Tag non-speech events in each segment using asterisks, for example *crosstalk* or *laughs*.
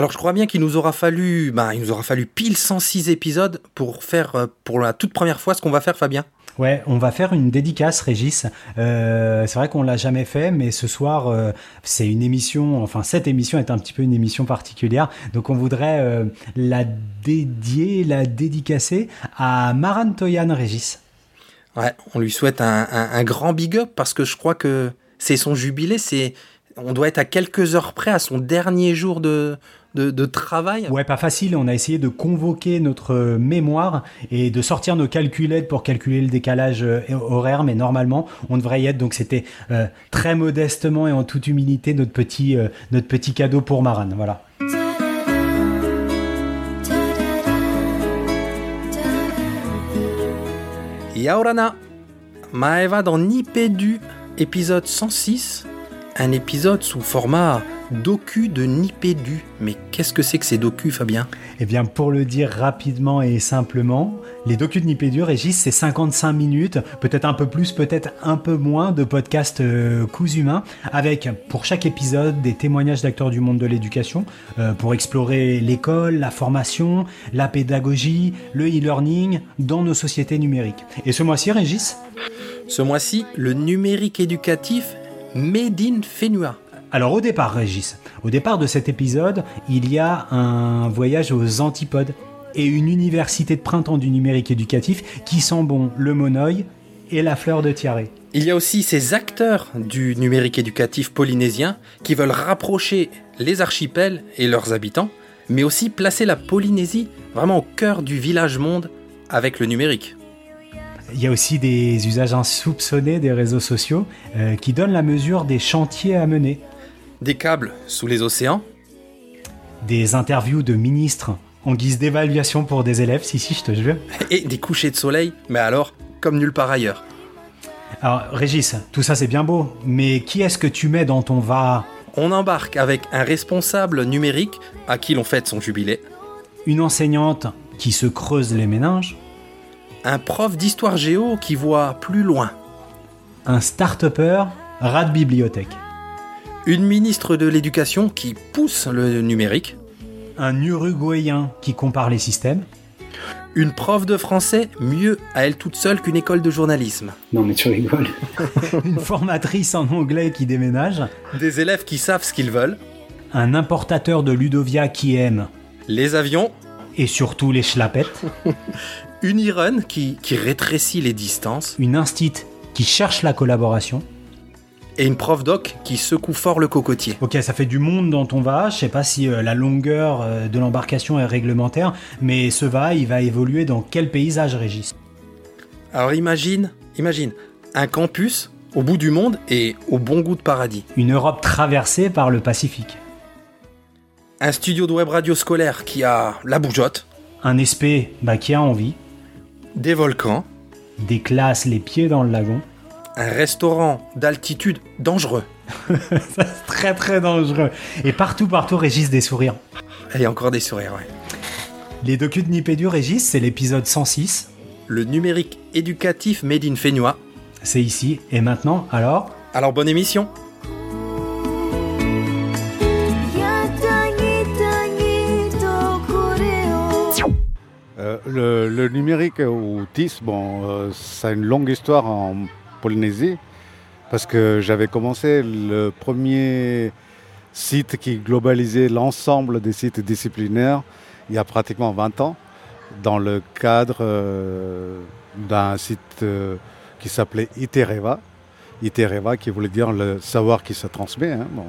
Alors je crois bien qu'il nous aura fallu, ben, il nous aura fallu pile 106 épisodes pour faire euh, pour la toute première fois ce qu'on va faire, Fabien. Ouais, on va faire une dédicace, Régis. Euh, c'est vrai qu'on l'a jamais fait, mais ce soir, euh, c'est une émission. Enfin, cette émission est un petit peu une émission particulière. Donc, on voudrait euh, la dédier, la dédicacer à Maran Toyan, Régis. Ouais, on lui souhaite un, un- un grand big up parce que je crois que c'est son jubilé. C'est, on doit être à quelques heures près à son dernier jour de, de, de travail. Ouais, pas facile. On a essayé de convoquer notre mémoire et de sortir nos calculettes pour calculer le décalage euh, horaire, mais normalement, on devrait y être. Donc, c'était euh, très modestement et en toute humilité notre petit, euh, notre petit cadeau pour Maran. Voilà. Yaorana, Maeva dans Nipédu, épisode 106, un épisode sous format docu de Nipédu. Mais qu'est-ce que c'est que ces docus, Fabien? Eh bien, pour le dire rapidement et simplement, les docus de Nipédu, Régis, c'est 55 minutes, peut-être un peu plus, peut-être un peu moins de podcast euh, coups humains, avec pour chaque épisode des témoignages d'acteurs du monde de l'éducation, euh, pour explorer l'école, la formation, la pédagogie, le e-learning dans nos sociétés numériques. Et ce mois-ci, Régis? Ce mois-ci, le numérique éducatif Made in Fenua. Alors au départ, Régis, au départ de cet épisode, il y a un voyage aux antipodes et une université de printemps du numérique éducatif qui sent bon le monoeil et la fleur de tiaré. Il y a aussi ces acteurs du numérique éducatif polynésien qui veulent rapprocher les archipels et leurs habitants, mais aussi placer la Polynésie vraiment au cœur du village monde avec le numérique. Il y a aussi des usages insoupçonnés des réseaux sociaux euh, qui donnent la mesure des chantiers à mener, Des câbles sous les océans, des interviews de ministres en guise d'évaluation pour des élèves, si si je te jure. et des couchers de soleil, mais alors comme nulle part ailleurs. Alors Régis, tout ça c'est bien beau, mais qui est-ce que tu mets dans ton va? On embarque avec un responsable numérique à qui l'on fête son jubilé, Une enseignante qui se creuse les méninges un prof d'histoire géo qui voit plus loin, un start-upper rat de bibliothèque, une ministre de l'éducation qui pousse le numérique, un Uruguayen qui compare les systèmes, une prof de français mieux à elle toute seule qu'une école de journalisme, Non, mais tu rigoles. *laughs* une formatrice en anglais qui déménage, des élèves qui savent ce qu'ils veulent, un importateur de Ludovia qui aime, les avions, et surtout les schlapettes, *laughs* une Irene qui, qui rétrécit les distances, une instit qui cherche la collaboration. et une prof doc qui secoue fort le cocotier. Ok, ça fait du monde dans ton va. Je sais pas si euh, la longueur euh, de l'embarcation est réglementaire, mais ce va, il va évoluer dans quel paysage, Régis? Alors imagine, imagine, un campus au bout du monde et au bon goût de paradis. Une Europe traversée par le Pacifique. Un studio de web radio scolaire qui a la bougeotte, Un espé bah, qui a envie, des volcans, des classes les pieds dans le lagon. un restaurant d'altitude dangereux. *laughs* C'est très très dangereux. Et partout, partout, Régis des sourires. Et encore des sourires, ouais. Les docus de Nipédu, Régis, c'est l'épisode 106. Le numérique éducatif made in Fenua. C'est ici et maintenant. Alors, Alors bonne émission le, numérique ou TIS, bon, euh, ça a une longue histoire en Polynésie parce que j'avais commencé le premier site qui globalisait l'ensemble des sites disciplinaires il y a pratiquement 20 ans dans le cadre euh, d'un site euh, qui s'appelait Itereva. Itereva qui voulait dire le savoir qui se transmet. hein, bon.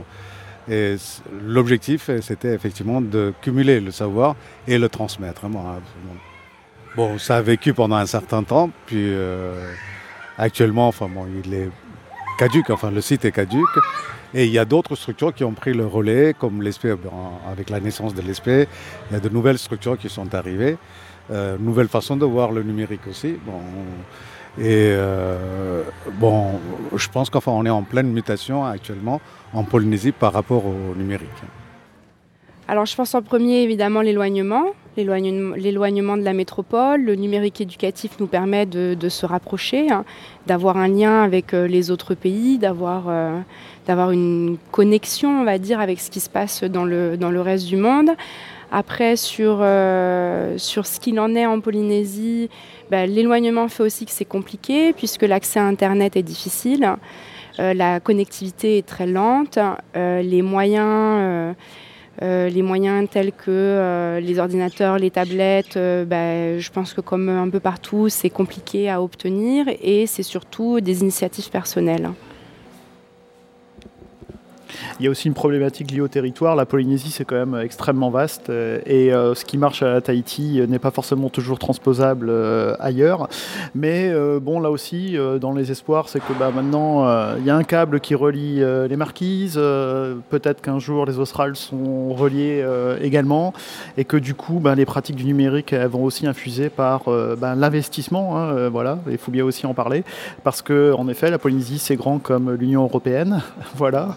Et l'objectif, c'était effectivement de cumuler le savoir et le transmettre. hein, absolument. Bon, ça a vécu pendant un certain temps, puis euh, actuellement, enfin bon, il est caduque, enfin le site est caduque. Et il y a d'autres structures qui ont pris le relais, comme l'ESP, ben, avec la naissance de l'ESP, il y a de nouvelles structures qui sont arrivées, euh, nouvelle façon de voir le numérique aussi. Bon, et euh, bon, je pense qu'enfin on est en pleine mutation actuellement en Polynésie par rapport au numérique. Alors je pense en premier évidemment l'éloignement, l'éloignement de la métropole. Le numérique éducatif nous permet de, se rapprocher, hein, d'avoir un lien avec euh, les autres pays, d'avoir une connexion, on va dire, avec ce qui se passe dans le, dans le reste du monde. Après, sur, sur ce qu'il en est en Polynésie, ben, l'éloignement fait aussi que c'est compliqué puisque l'accès à Internet est difficile. Euh, la connectivité est très lente. Euh, les moyens... Euh, les moyens tels que les ordinateurs, les tablettes, ben, je pense que comme un peu partout, c'est compliqué à obtenir et c'est surtout des initiatives personnelles. Il y a aussi une problématique liée au territoire. La Polynésie, c'est quand même extrêmement vaste euh, et euh, ce qui marche à Tahiti n'est pas forcément toujours transposable euh, ailleurs. Mais bon, là aussi, dans les espoirs, c'est que bah, maintenant, il y a un câble qui relie les marquises. Peut-être qu'un jour, les Australes sont reliés également et que du coup, bah, les pratiques du numérique elles vont aussi infuser par bah, l'investissement. Hein, voilà, il faut bien aussi en parler parce que, en effet, la Polynésie, c'est grand comme l'Union européenne. *laughs* voilà.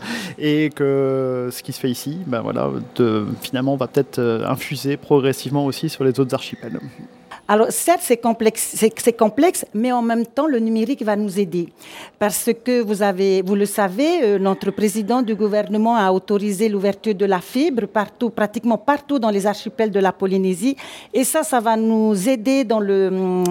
Que ce qui se fait ici, ben finalement, va peut-être euh, infuser progressivement aussi sur les autres archipels. Alors certes, c'est complexe, mais en même temps, le numérique va nous aider. Parce que vous, avez, vous le savez, euh, notre président du gouvernement a autorisé l'ouverture de la fibre partout, pratiquement partout dans les archipels de la Polynésie. Et ça, ça va nous aider dans, le,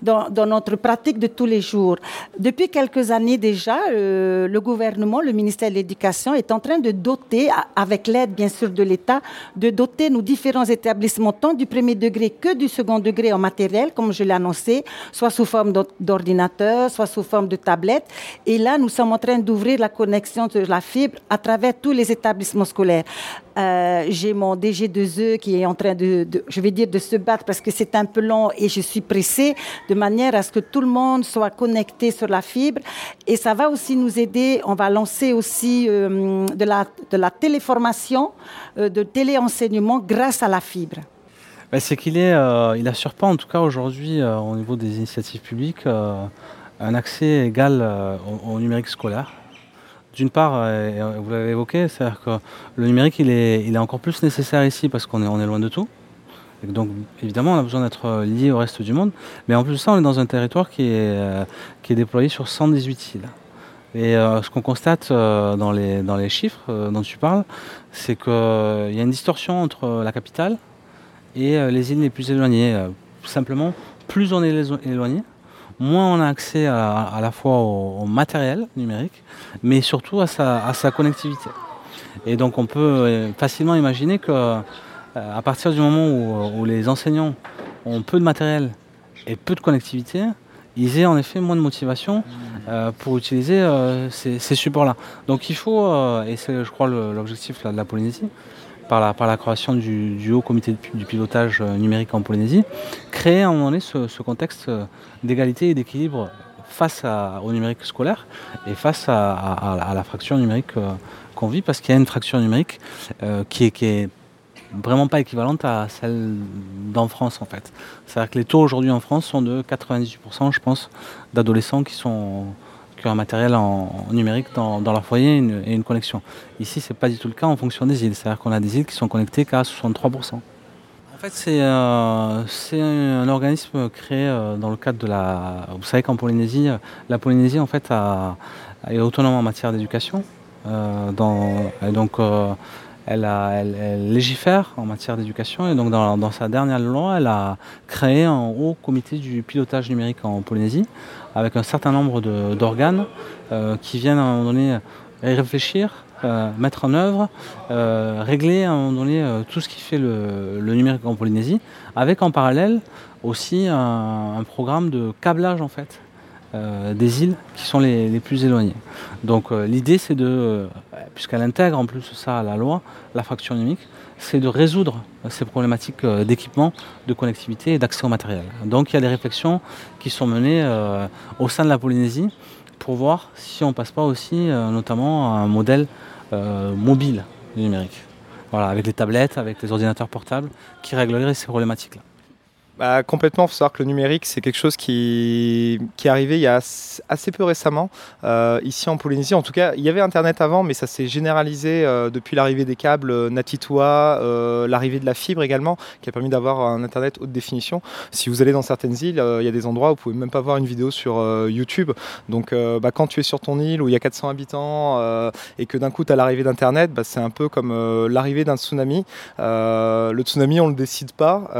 dans, dans notre pratique de tous les jours. Depuis quelques années déjà, euh, le gouvernement, le ministère de l'Éducation est en train de doter, avec l'aide bien sûr de l'État, de doter nos différents établissements, tant du premier degré que du second degré en matériel, comme je l'ai annoncé, soit sous forme d'ordinateur, soit sous forme de tablette. Et là, nous sommes en train d'ouvrir la connexion de la fibre à travers tous les établissements scolaires. Euh, j'ai mon DG2E qui est en train de, je vais dire, de se battre parce que c'est un peu long et je suis pressée de manière à ce que tout le monde soit connecté sur la fibre. Et ça va aussi nous aider. On va lancer aussi euh, de, la, téléformation, euh, de téléenseignement grâce à la fibre. Bah, c'est qu'il est, euh, il assure pas en tout cas aujourd'hui euh, au niveau des initiatives publiques euh, un accès égal au, numérique scolaire. D'une part, vous l'avez évoqué, c'est-à-dire que le numérique il est, encore plus nécessaire ici parce qu'on est, loin de tout. donc évidemment on a besoin d'être lié au reste du monde. Mais en plus de ça, on est dans un territoire qui est, qui est déployé sur 118 îles. Et ce qu'on constate dans, les, dans les chiffres dont tu parles, c'est qu'il y a une distorsion entre la capitale, et euh, les îles les plus éloignées. Euh, simplement, plus on est éloigné, moins on a accès à, la fois au, matériel numérique, mais surtout à sa, connectivité. Et donc on peut euh, facilement imaginer que à partir du moment où, les enseignants ont peu de matériel et peu de connectivité, ils aient en effet moins de motivation pour utiliser ces, supports-là. Donc il faut, et c'est je crois l'objectif de la Polynésie, par la, création du, haut comité du pilotage euh, numérique en Polynésie, créer à un moment donné ce, contexte euh, d'égalité et d'équilibre face au numérique scolaire et face à, la fraction numérique euh, qu'on vit, parce qu'il y a une fraction numérique qui, est, qui est vraiment pas équivalente à celle d'en France en fait. C'est-à-dire que les taux aujourd'hui en France sont de 98% je pense d'adolescents qui sont un matériel en, numérique dans, leur foyer et une, connexion. Ici, ce n'est pas du tout le cas en fonction des îles. C'est-à-dire qu'on a des îles qui sont connectées qu'à 63%. En fait, c'est euh, un organisme créé euh, dans le cadre de la. Vous savez qu'en Polynésie, la Polynésie en fait est autonome en matière d'éducation. Euh, donc, elle, légifère en matière d'éducation et donc dans, sa dernière loi, elle a créé un haut comité du pilotage numérique en Polynésie avec un certain nombre d'organes euh, qui viennent à un moment donné réfléchir, euh, mettre en œuvre, euh, régler à un moment donné tout ce qui fait le, numérique en Polynésie, avec en parallèle aussi un, programme de câblage en fait des îles qui sont les, plus éloignées. Donc l'idée c'est de, puisqu'elle intègre en plus ça à la loi, la fracture numérique, c'est de résoudre ces problématiques euh, d'équipement, de connectivité et d'accès au matériel. Donc il y a des réflexions qui sont menées euh, au sein de la Polynésie pour voir si on ne passe pas aussi euh, notamment à un modèle mobile numérique. Voilà, avec les tablettes, avec les ordinateurs portables qui régleraient ces problématiques-là. Bah, Complètement, il faut savoir que le numérique, c'est quelque chose qui, est arrivé il y a assez peu récemment, euh, ici en Polynésie. En tout cas, il y avait Internet avant, mais ça s'est généralisé euh, depuis l'arrivée des câbles euh, Natitoa, l'arrivée de la fibre également, qui a permis d'avoir un Internet haute définition. Si vous allez dans certaines îles, il y a des endroits où vous pouvez même pas voir une vidéo sur YouTube. Donc, bah, quand tu es sur ton île où il y a 400 habitants et que d'un coup, tu as l'arrivée d'Internet, bah, c'est un peu comme l'arrivée d'un tsunami. le tsunami, on ne le décide pas.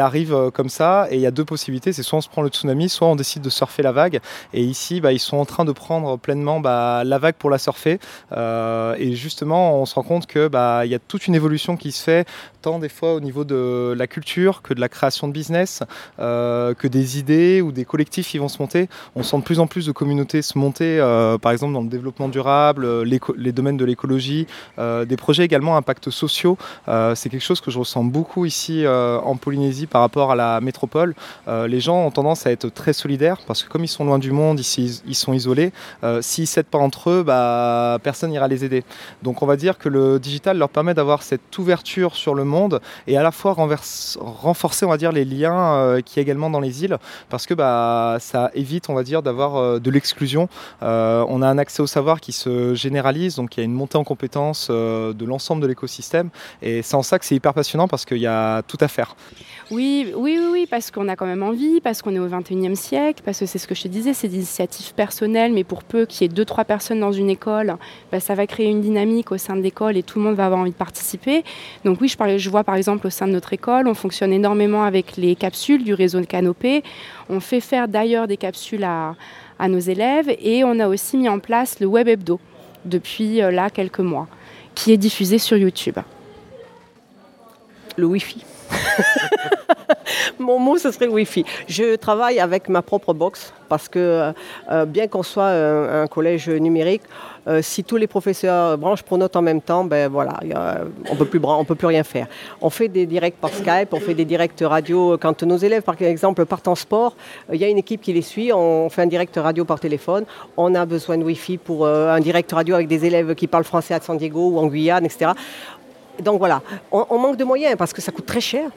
Arrive euh, comme ça et il y a deux possibilités. C'est soit on se prend le tsunami, soit on décide de surfer la vague. Et ici, bah, ils sont en train de prendre pleinement bah, la vague pour la surfer. Euh, et justement, on se rend compte que bah, il y a toute une évolution qui se fait, tant des fois au niveau de la culture que de la création de business, euh, que des idées ou des collectifs qui vont se monter. On sent de plus en plus de communautés se monter, par exemple dans le développement durable, les, domaines de l'écologie, des projets également impact sociaux. c'est quelque chose que je ressens beaucoup ici en Polynésie par rapport à la métropole, euh, les gens ont tendance à être très solidaires parce que comme ils sont loin du monde, ici ils sont isolés, euh, s'ils ne s'aident pas entre eux, bah, personne n'ira les aider. Donc on va dire que le digital leur permet d'avoir cette ouverture sur le monde et à la fois renforcer on va dire, les liens euh, qui également dans les îles parce que bah, ça évite on va dire d'avoir de l'exclusion. on a un accès au savoir qui se généralise, donc il y a une montée en compétences de l'ensemble de l'écosystème et c'est en ça que c'est hyper passionnant parce qu'il y a tout à faire. Oui, oui, oui, parce qu'on a quand même envie, parce qu'on est au 21e siècle, parce que c'est ce que je te disais, c'est des initiatives personnelles, mais pour peu qu'il y ait deux, trois personnes dans une école, bah, ça va créer une dynamique au sein de l'école et tout le monde va avoir envie de participer. Donc oui, je, parlais, je vois par exemple au sein de notre école, on fonctionne énormément avec les capsules du réseau de Canopée. On fait faire d'ailleurs des capsules à, à nos élèves et on a aussi mis en place le web hebdo depuis euh, là quelques mois, qui est diffusé sur YouTube. Le Wi-Fi. *laughs* *laughs* Mon mot, ce serait Wi-Fi. Je travaille avec ma propre box parce que euh, bien qu'on soit un, collège numérique, euh, si tous les professeurs branchent pour en même temps, ben voilà, on peut peut plus rien faire. On fait des directs par Skype, on fait des directs radio. Quand nos élèves, par exemple, partent en sport, il y a une équipe qui les suit. On fait un direct radio par téléphone. On a besoin de Wi-Fi pour euh, un direct radio avec des élèves qui parlent français à San Diego ou en Guyane, etc. Donc voilà, on, manque de moyens parce que ça coûte très cher.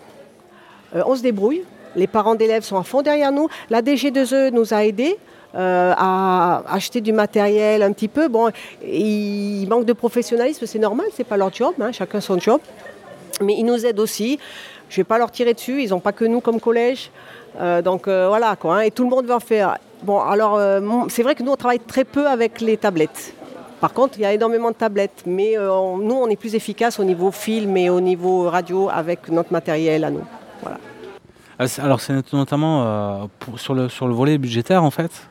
Euh, on se débrouille. Les parents d'élèves sont à fond derrière nous. La DG2E nous a aidés. Euh, à acheter du matériel un petit peu. Bon, il manque de professionnalisme, c'est normal, c'est pas leur job, hein, chacun son job. Mais ils nous aident aussi. Je vais pas leur tirer dessus, ils n'ont pas que nous comme collège. Euh, donc voilà quoi, hein, et tout le monde va en faire. Bon, alors c'est vrai que nous on travaille très peu avec les tablettes. Par contre, il y a énormément de tablettes, mais nous, on est plus efficace au niveau film et au niveau radio avec notre matériel à nous. Euh, alors c'est notamment euh, sur, le, sur le volet budgétaire en fait.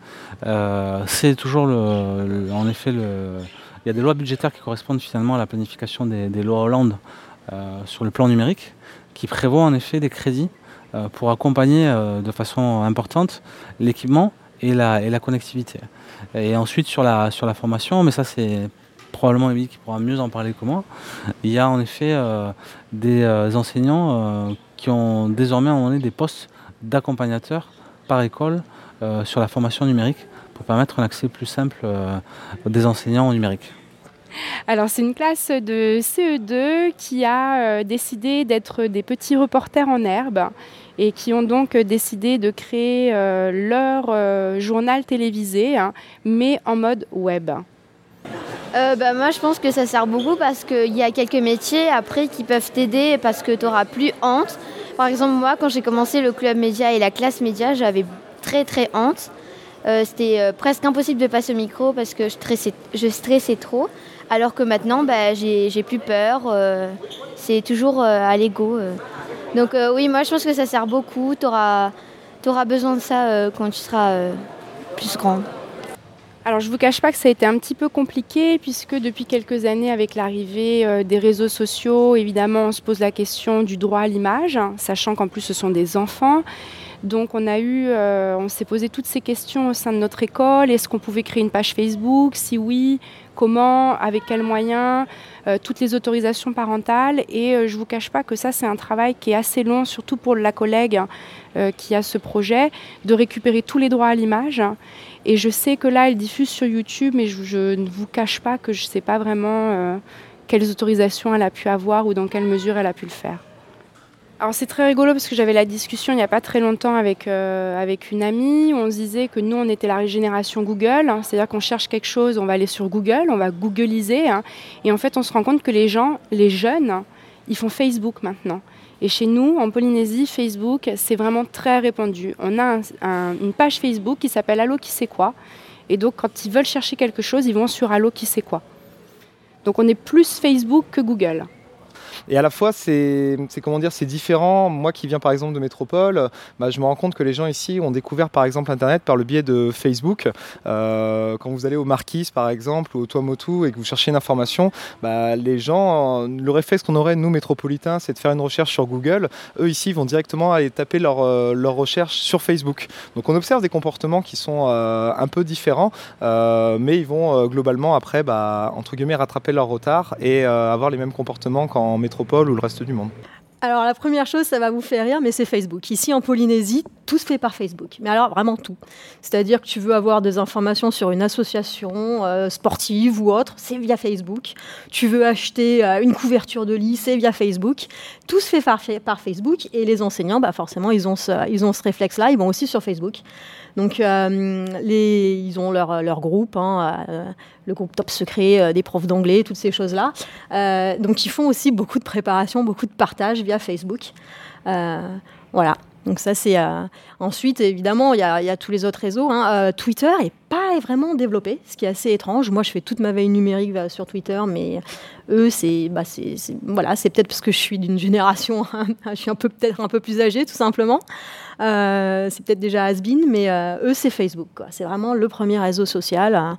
c'est toujours le, en effet le. Il y a des lois budgétaires qui correspondent finalement à la planification des, lois Hollande sur le plan numérique, qui prévoient en effet des crédits pour accompagner de façon importante l'équipement et la, et la connectivité. Et ensuite sur la, sur la formation, mais ça c'est probablement Émilie qui pourra mieux en parler que moi, il y a en effet euh, des euh, enseignants euh, qui ont désormais à des postes d'accompagnateurs par école sur la formation numérique pour permettre un accès plus simple des enseignants au numérique. Alors c'est une classe de CE2 qui a décidé d'être des petits reporters en herbe et qui ont donc décidé de créer euh, leur euh, journal télévisé, hein, mais en mode web. Euh, bah, moi, je pense que ça sert beaucoup parce qu'il y a quelques métiers après qui peuvent t'aider parce que tu n'auras plus honte. Par exemple, moi, quand j'ai commencé le club média et la classe média, j'avais très très honte. C'était presque impossible de passer au micro parce que je stressais, je stressais trop. Alors que maintenant, bah, j'ai plus peur. C'est toujours à l'ego. Donc euh, oui, moi je pense que ça sert beaucoup. Tu auras, besoin de ça euh, quand tu seras euh, plus grand. Alors je ne vous cache pas que ça a été un petit peu compliqué puisque depuis quelques années avec l'arrivée des réseaux sociaux, évidemment on se pose la question du droit à l'image, hein, sachant qu'en plus ce sont des enfants. Donc on a eu, on s'est posé toutes ces questions au sein de notre école. Est-ce qu'on pouvait créer une page Facebook? Si oui, comment? Avec quels moyens? euh, toutes les autorisations parentales. Et euh, je ne vous cache pas que ça, c'est un travail qui est assez long, surtout pour la collègue euh, qui a ce projet, de récupérer tous les droits à l'image. Et je sais que là, elle diffuse sur YouTube, mais je, ne vous cache pas que je ne sais pas vraiment quelles autorisations elle a pu avoir ou dans quelle mesure elle a pu le faire. Alors c'est très rigolo parce que j'avais la discussion il n'y a pas très longtemps avec, euh, avec une amie où on se disait que nous on était la génération Google, hein. c'est-à-dire qu'on cherche quelque chose, on va aller sur Google, on va googliser hein. et en fait on se rend compte que les gens, les jeunes, ils font Facebook maintenant. Et chez nous, en Polynésie, Facebook, c'est vraiment très répandu. On a une page Facebook qui s'appelle Allo qui sait quoi. Et donc quand ils veulent chercher quelque chose, ils vont sur Allo qui sait quoi. Donc on est plus Facebook que Google. Et à la fois, c'est comment dire, c'est différent. Moi qui viens par exemple de métropole, bah, je me rends compte que les gens ici ont découvert par exemple Internet par le biais de Facebook. Euh, quand vous allez au Marquis par exemple ou au Tuamotu et que vous cherchez une information, bah, les gens, le réflexe qu'on aurait nous métropolitains, c'est de faire une recherche sur Google. Eux ici vont directement aller taper leur, euh, leur recherche sur Facebook. Donc on observe des comportements qui sont euh, un peu différents, mais ils vont globalement après, bah, entre guillemets, rattraper leur retard et avoir les mêmes comportements qu'en métropole ou le reste du monde alors la première chose, ça va vous faire rire, mais c'est Facebook. Ici en Polynésie, tout se fait par Facebook. Mais alors vraiment tout. C'est-à-dire que tu veux avoir des informations sur une association euh, sportive ou autre, c'est via Facebook. Tu veux acheter euh, une couverture de lit, c'est via Facebook. Tout se fait par, Facebook et les enseignants, bah forcément, ils ont ce, réflexe-là, ils vont aussi sur Facebook. Donc, euh, ils ont leur, groupe, hein, le groupe top secret euh, des profs d'anglais, toutes ces choses-là. donc, ils font aussi beaucoup de préparation, beaucoup de partage via Facebook. voilà. Donc ça c'est ensuite évidemment il y, a tous les autres réseaux. Hein. Twitter est pas vraiment développé, ce qui est assez étrange. Moi je fais toute ma veille numérique sur Twitter, mais eux c'est bah, voilà c'est peut-être parce que je suis d'une génération, *laughs* je suis un peu peut-être un peu plus âgée tout simplement. Euh, c'est peut-être déjà has-been, mais euh, eux, c'est Facebook. C'est vraiment le premier réseau social euh,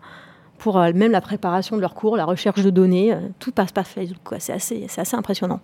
pour même la préparation de leurs cours, la recherche de données. tout passe par Facebook. C'est assez, impressionnant.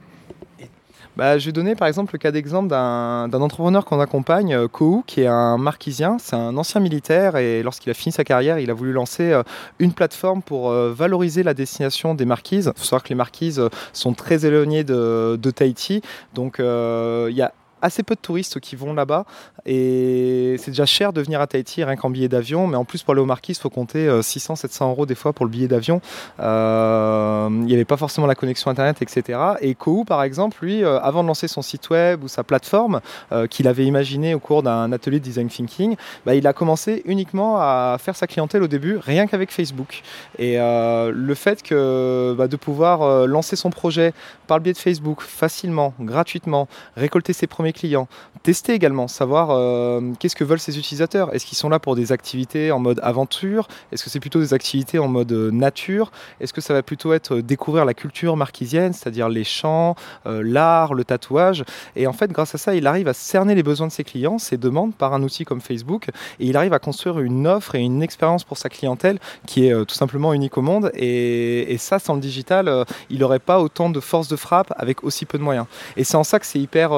Bah, je vais donner par exemple le cas d'exemple d'un entrepreneur qu'on accompagne, Kou, qui est un marquisien. C'est un ancien militaire et lorsqu'il a fini sa carrière, il a voulu lancer une plateforme pour valoriser la destination des marquises. Il faut savoir que les marquises sont très éloignées de, de Tahiti. Donc il y a assez peu de touristes qui vont là-bas. Et c'est déjà cher de venir à Tahiti rien qu'en billet d'avion mais en plus pour aller au Marquis il faut compter 600-700 euh, euros des fois pour le billet d'avion. Euh, il n'y avait pas forcément la connexion internet etc et Kou par exemple lui euh, avant de lancer son site web ou sa plateforme qu'il avait imaginé au cours d'un atelier de design thinking bah, il a commencé uniquement à faire sa clientèle au début rien qu'avec Facebook. Et le fait que bah, de pouvoir lancer son projet par le biais de Facebook facilement gratuitement récolter ses premiers clients. Tester également, savoir euh, qu'est-ce que veulent ces utilisateurs? Est-ce qu'ils sont là pour des activités en mode aventure? Est-ce que c'est plutôt des activités en mode euh, nature? Est-ce que ça va plutôt être euh, découvrir la culture marquisienne, c'est-à-dire les chants, l'art, le tatouage? Et en fait, grâce à ça, il arrive à cerner les besoins de ses clients, ses demandes par un outil comme Facebook, et il arrive à construire une offre et une expérience pour sa clientèle qui est tout simplement unique au monde. Et, et ça, sans le digital, il n'aurait pas autant de force de frappe avec aussi peu de moyens. Et c'est en ça que c'est hyper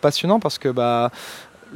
passionnant parce que bah,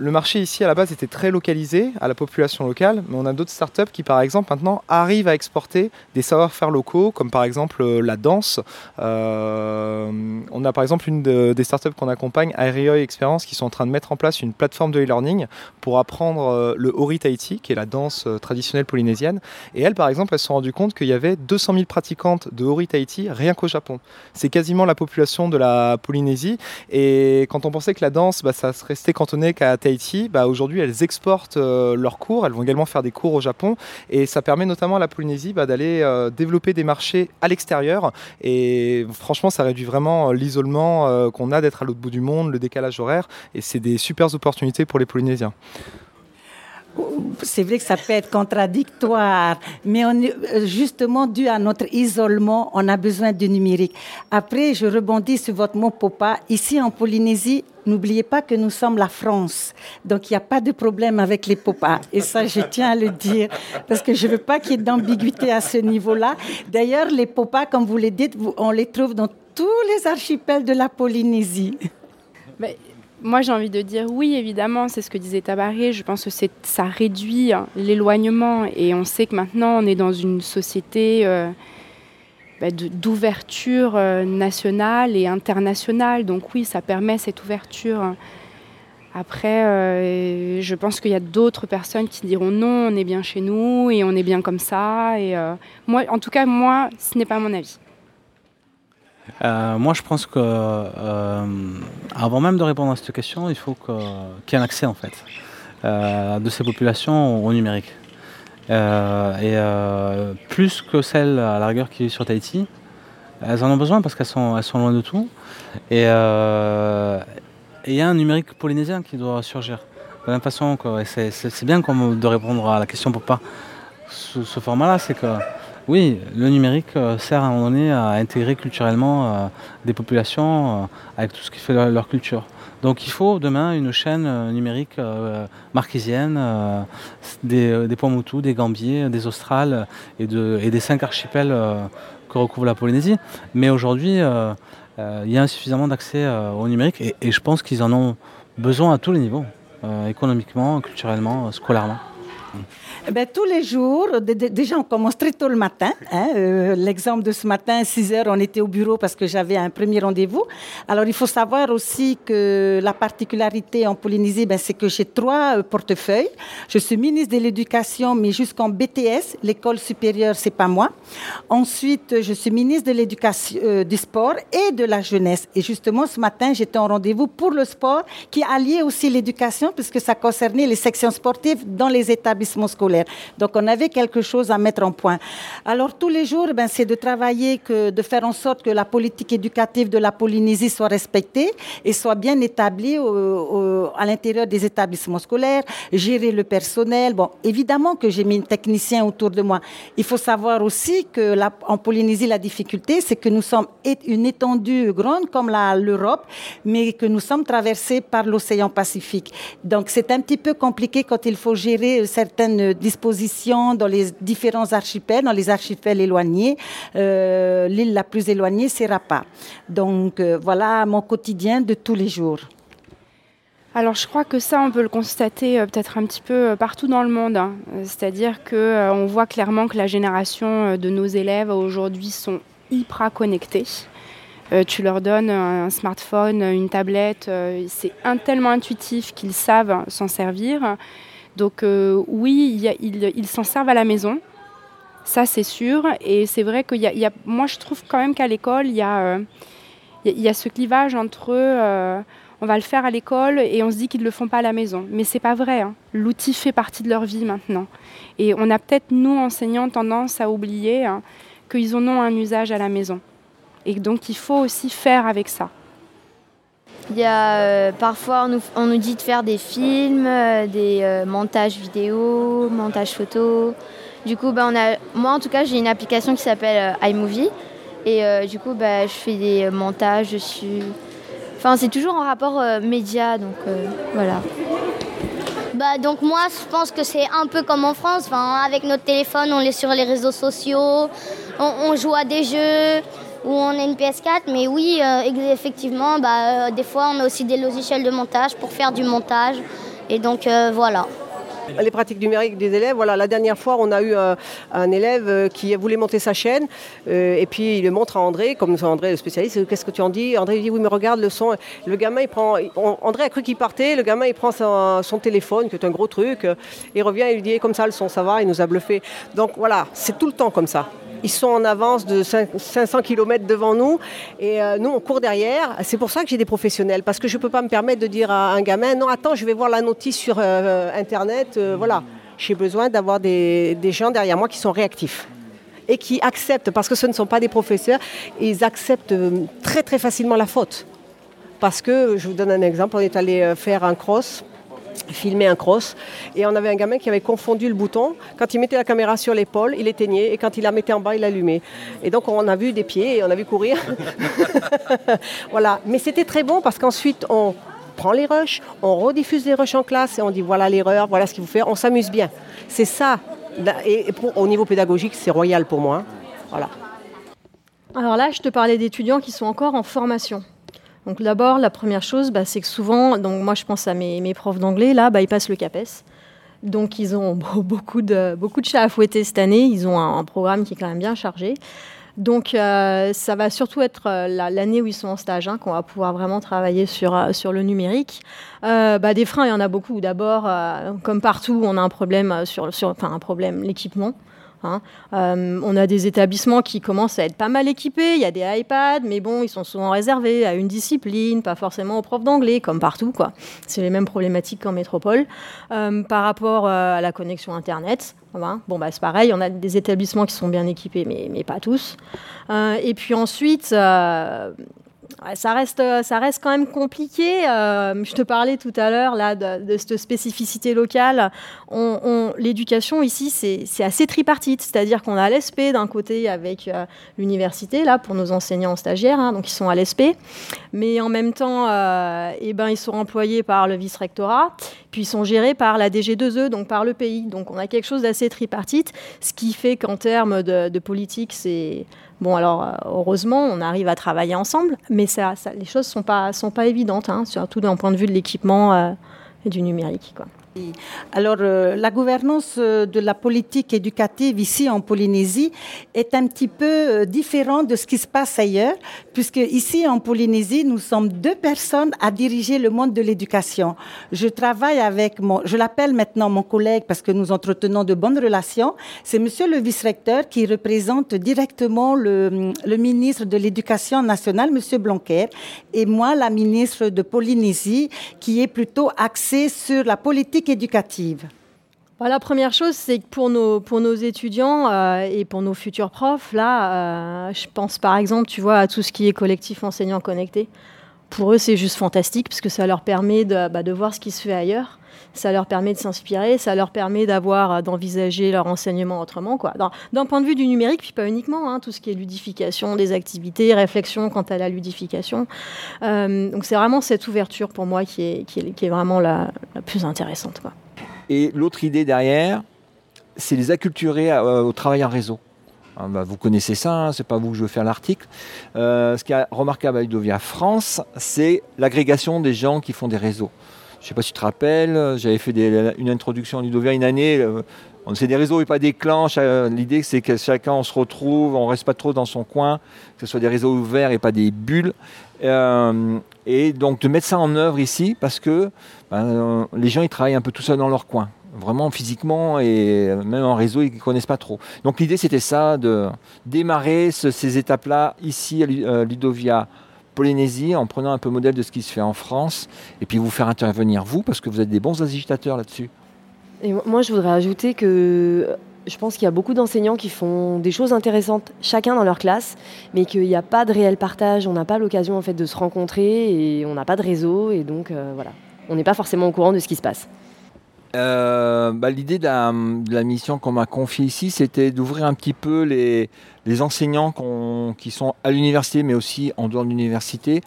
le marché ici à la base était très localisé à la population locale, mais on a d'autres startups qui par exemple maintenant arrivent à exporter des savoir-faire locaux, comme par exemple euh, la danse. Euh, on a par exemple une des startups qu'on accompagne, Aerioi Experience, qui sont en train de mettre en place une plateforme de e-learning pour apprendre euh, le Ori Tahiti, qui est la danse traditionnelle polynésienne. Et elles, par exemple, elles se sont rendues compte qu'il y avait 200 000 pratiquantes de Ori Tahiti rien qu'au Japon. C'est quasiment la population de la Polynésie. Et quand on pensait que la danse, bah, ça se restait cantonné qu'à Tahiti, bah, aujourd'hui elles exportent euh, leurs cours, elles vont également faire des cours au Japon. Et ça permet notamment à la Polynésie bah, d'aller euh, développer des marchés à l'extérieur. Et franchement ça réduit vraiment euh, l'isolement qu'on a d'être à l'autre bout du monde, le décalage horaire. Et c'est des super opportunités pour les Polynésiens c'est vrai que ça peut être contradictoire, mais on justement dû à notre isolement, on a besoin du numérique. Après, je rebondis sur votre mot popa. Ici en Polynésie, n'oubliez pas que nous sommes la France, donc il n'y a pas de problème avec les popas. Et ça, je tiens à le dire parce que je ne veux pas qu'il y ait d'ambiguïté à ce niveau-là. D'ailleurs, les popas, comme vous le dites, on les trouve dans tous les archipels de la Polynésie. Mais moi, j'ai envie de dire oui, évidemment, c'est ce que disait Tabaré. Je pense que ça réduit hein, l'éloignement. Et on sait que maintenant, on est dans une société euh, bah, d'ouverture euh, nationale et internationale. Donc oui, ça permet cette ouverture. Après, euh, je pense qu'il y a d'autres personnes qui diront non, on est bien chez nous et on est bien comme ça. Et moi, en tout cas, moi, ce n'est pas mon avis. Moi, je pense que avant même de répondre à cette question, il faut qu'il y ait un accès en fait de ces populations au numérique. et plus que celles à la rigueur qui vivent sur Tahiti, elles en ont besoin parce qu'elles sont, elles sont loin de tout. Et il y a un numérique polynésien qui doit surgir. De la même façon, c'est bien de répondre à la question pourquoi ce, ce format-là, c'est que oui, le numérique euh, sert à un moment donné à intégrer culturellement euh, des populations euh, avec tout ce qui fait leur, culture. Donc il faut demain une chaîne numérique marquisienne des, des des Gambiers, des Australes et, des cinq archipels que recouvre la Polynésie. Mais aujourd'hui, il y a insuffisamment d'accès au numérique et je pense qu'ils en ont besoin à tous les niveaux, économiquement, culturellement, scolairement. Eh ben, tous les jours, déjà on commence très tôt le matin. Hein, euh, l'exemple de ce matin, 6 heures, on était au bureau parce que j'avais un premier rendez-vous. Alors il faut savoir aussi que la particularité en Polynésie, ben, c'est que j'ai trois euh, portefeuilles. Je suis ministre de l'Éducation, mais jusqu'en BTS, l'école supérieure, c'est pas moi. Ensuite, je suis ministre de l'Éducation, euh, du sport et de la jeunesse. Et justement, ce matin, j'étais en rendez-vous pour le sport, qui alliait aussi l'éducation, puisque ça concernait les sections sportives dans les établissements scolaires. Donc on avait quelque chose à mettre en point. Alors tous les jours, ben, c'est de travailler, que, de faire en sorte que la politique éducative de la Polynésie soit respectée et soit bien établie à l'intérieur des établissements scolaires, gérer le personnel. Bon, évidemment que j'ai mis un technicien autour de moi. Il faut savoir aussi que en Polynésie, la difficulté, c'est que nous sommes une étendue grande comme l'Europe, mais que nous sommes traversés par l'océan Pacifique. Donc c'est un petit peu compliqué quand il faut gérer certaines disposition dans les différents archipels, dans les archipels éloignés. Euh, l'île la plus éloignée, c'est Rapa. Donc euh, voilà mon quotidien de tous les jours. Alors je crois que ça, on peut le constater euh, peut-être un petit peu partout dans le monde. Hein. C'est-à-dire qu'on voit clairement que la génération de nos élèves aujourd'hui sont hyper connectés. tu leur donnes un smartphone, une tablette, c'est tellement intuitif qu'ils savent s'en servir. Donc euh, oui, ils s'en servent à la maison, ça c'est sûr. Et c'est vrai que y a, moi je trouve quand même qu'à l'école, il y, a, euh, y a ce clivage entre euh, on va le faire à l'école et on se dit qu'ils ne le font pas à la maison. Mais c'est pas vrai. Hein. L'outil fait partie de leur vie maintenant. Et on a peut-être, nous, enseignants, tendance à oublier hein, qu'ils en ont un usage à la maison. Et donc il faut aussi faire avec ça. Il y a euh, parfois on nous, dit de faire des films, euh, des euh, montages vidéo, montages photos. Du coup, bah, on a, moi en tout cas, j'ai une application qui s'appelle iMovie et du coup, bah, je fais des montages dessus. Enfin, c'est toujours en rapport média, donc voilà. Bah, donc moi, je pense que c'est un peu comme en France. Enfin, avec notre téléphone, on est sur les réseaux sociaux, on joue à des jeux où on a une PS4, mais oui, euh, effectivement, bah, euh, des fois on a aussi des logiciels de montage pour faire du montage. Et donc euh, voilà. Les pratiques numériques des élèves, voilà, la dernière fois on a eu un, élève qui voulait monter sa chaîne et puis il le montre à André, comme André le spécialiste, qu'est-ce que tu en dis? André dit oui mais regarde le son. Le gamin il prend, André a cru qu'il partait, le gamin il prend son, téléphone qui est un gros truc, il revient et lui dit comme ça le son ça va, il nous a bluffé. Donc voilà, c'est tout le temps comme ça. Ils sont en avance de 500 km devant nous et euh, nous on court derrière. C'est pour ça que j'ai des professionnels parce que je ne peux pas me permettre de dire à un gamin non attends je vais voir la notice sur euh, internet. Euh, voilà, j'ai besoin d'avoir des, gens derrière moi qui sont réactifs et qui acceptent parce que ce ne sont pas des professeurs, ils acceptent très très facilement la faute. Parce que, je vous donne un exemple, on est allé faire un cross filmer un cross. Et on avait un gamin qui avait confondu le bouton. Quand il mettait la caméra sur l'épaule, il éteignait. Et quand il la mettait en bas, il allumait. Et donc on a vu des pieds et on a vu courir. *laughs* voilà. Mais c'était très bon parce qu'ensuite on prend les rushs, on rediffuse les rushs en classe et on dit voilà l'erreur, voilà ce qu'il faut faire. On s'amuse bien. C'est ça. Et au niveau pédagogique, c'est royal pour moi. Voilà. Alors là, je te parlais d'étudiants qui sont encore en formation. Donc d'abord, la première chose, bah, c'est que souvent, donc moi je pense à mes, profs d'anglais, là, bah, ils passent le CAPES. Donc ils ont *laughs* beaucoup de, beaucoup de chats à fouetter cette année, ils ont un, programme qui est quand même bien chargé. Donc euh, ça va surtout être euh, l'année où ils sont en stage hein, qu'on va pouvoir vraiment travailler sur, euh, sur le numérique. bah, des freins, il y en a beaucoup. D'abord, comme partout, on a un problème sur, sur enfin un problème, l'équipement. Hein. Euh, on a des établissements qui commencent à être pas mal équipés. Il y a des iPads, mais bon, ils sont souvent réservés à une discipline, pas forcément aux profs d'anglais, comme partout. quoi. C'est les mêmes problématiques qu'en métropole. Euh, par rapport euh, à la connexion Internet, bon, bah, c'est pareil, on a des établissements qui sont bien équipés, mais, mais pas tous. et puis ensuite, ça reste, ça reste quand même compliqué. Euh, je te parlais tout à l'heure là de, cette spécificité locale. On, L'éducation ici, c'est assez tripartite, c'est-à-dire qu'on a l'ESP d'un côté avec euh, l'université là pour nos enseignants stagiaires, hein, donc ils sont à l'ESP, mais en même temps, euh, eh ben ils sont employés par le vice-rectorat, puis ils sont gérés par la DG2E, donc par le pays. Donc on a quelque chose d'assez tripartite, ce qui fait qu'en termes de politique, c'est Bon, alors euh, heureusement, on arrive à travailler ensemble, mais ça, les choses ne sont pas, sont pas évidentes, hein, surtout d'un point de vue de l'équipement euh, et du numérique. Alors, euh, la gouvernance euh, de la politique éducative ici en Polynésie est un petit peu euh, différente de ce qui se passe ailleurs, puisque ici en Polynésie, nous sommes deux personnes à diriger le monde de l'éducation. Je travaille avec mon, je l'appelle maintenant mon collègue parce que nous entretenons de bonnes relations. C'est Monsieur le vice-recteur qui représente directement le, le ministre de l'Éducation nationale, Monsieur Blanquer, et moi, la ministre de Polynésie, qui est plutôt axée sur la politique éducative bah, la première chose, c'est que pour nos, étudiants euh, et pour nos futurs profs, là, euh, je pense par exemple, tu vois, à tout ce qui est collectif enseignant connecté. Pour eux, c'est juste fantastique parce que ça leur permet de, bah, de voir ce qui se fait ailleurs ça leur permet de s'inspirer, ça leur permet d'avoir, euh, d'envisager leur enseignement autrement. D'un point de vue du numérique, puis pas uniquement, hein, tout ce qui est ludification, des activités, réflexion quant à la ludification. Euh, donc c'est vraiment cette ouverture pour moi qui est, vraiment la, plus intéressante. Et l'autre idée derrière, c'est les acculturer euh, au travail en réseau. Ah, bah, vous connaissez ça, hein, c'est pas vous que je veux faire l'article. ce qui est remarquable à Ludovia France, c'est l'agrégation des gens qui font des réseaux. Je ne sais pas si tu te rappelles, j'avais fait une introduction en Ludovia une année. Euh, on sait des réseaux et pas des clans. L'idée, c'est que chacun, on se retrouve, on ne reste pas trop dans son coin, que ce soit des réseaux ouverts et pas des bulles. Euh, et donc de mettre ça en œuvre ici, parce que ben, les gens, ils travaillent un peu tout seuls dans leur coin. Vraiment physiquement et même en réseau, ils ne connaissent pas trop. Donc l'idée, c'était ça, de démarrer ces étapes-là ici à Ludovia Polynésie en prenant un peu modèle de ce qui se fait en France et puis vous faire intervenir vous parce que vous êtes des bons agitateurs là-dessus. Et moi je voudrais ajouter que je pense qu'il y a beaucoup d'enseignants qui font des choses intéressantes chacun dans leur classe, mais qu'il n'y a pas de réel partage, on n'a pas l'occasion en fait de se rencontrer et on n'a pas de réseau et donc euh, voilà, on n'est pas forcément au courant de ce qui se passe. Euh, bah, l'idée de la, mission qu'on m'a confiée ici, c'était d'ouvrir un petit peu les, enseignants qui sont à l'université, mais aussi en dehors de l'université,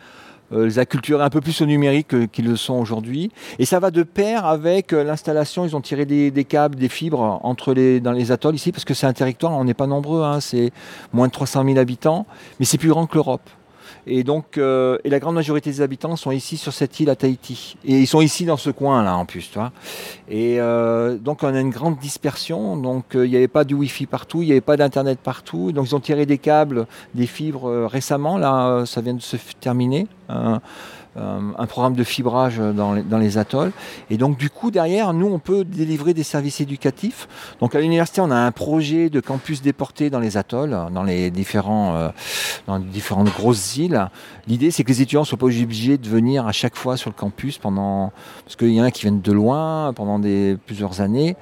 euh, les acculturer un peu plus au numérique qu'ils le sont aujourd'hui. Et ça va de pair avec euh, l'installation, ils ont tiré des, câbles, des fibres entre les, dans les atolls ici, parce que c'est un territoire, on n'est pas nombreux, hein, c'est moins de 300 000 habitants, mais c'est plus grand que l'Europe. Et donc, euh, et la grande majorité des habitants sont ici sur cette île à Tahiti. Et ils sont ici dans ce coin-là en plus, tu vois. Et euh, donc, on a une grande dispersion. Donc, euh, il n'y avait pas du Wi-Fi partout, il n'y avait pas d'Internet partout. Donc, ils ont tiré des câbles, des fibres récemment. Là, ça vient de se terminer. Euh, un programme de fibrage dans les, atolls. Et donc du coup, derrière, nous, on peut délivrer des services éducatifs. Donc à l'université, on a un projet de campus déporté dans les atolls, dans les, différents, euh, dans différentes grosses îles. L'idée, c'est que les étudiants ne soient pas obligés de venir à chaque fois sur le campus pendant... Parce qu'il y en a qui viennent de loin pendant des, plusieurs années.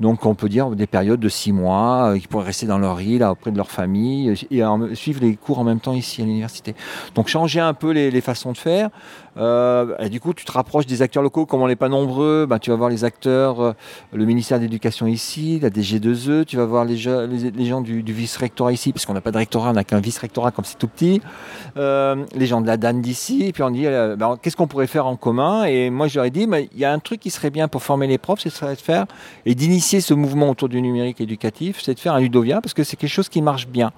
Donc on peut dire des périodes de six mois, euh, qui pourraient rester dans leur île, auprès de leur famille, et suivre les cours en même temps ici à l'université. Donc changer un peu les, façons de faire. Euh, du coup, tu te rapproches des acteurs locaux, comme on n'est pas nombreux, ben, tu vas voir les acteurs, euh, le ministère de l'Éducation ici, la DG2E, tu vas voir les, les, gens du, vice-rectorat ici, parce qu'on n'a pas de rectorat, on n'a qu'un vice-rectorat comme c'est tout petit, les gens de la DAN d'ici, et puis on dit, ben, qu'est-ce qu'on pourrait faire en commun? Et moi, je leur ai dit, il y a un truc qui serait bien pour former les profs, ce serait de faire et d'initier ce mouvement autour du numérique éducatif, c'est de faire un Ludovia parce que c'est quelque chose qui marche bien.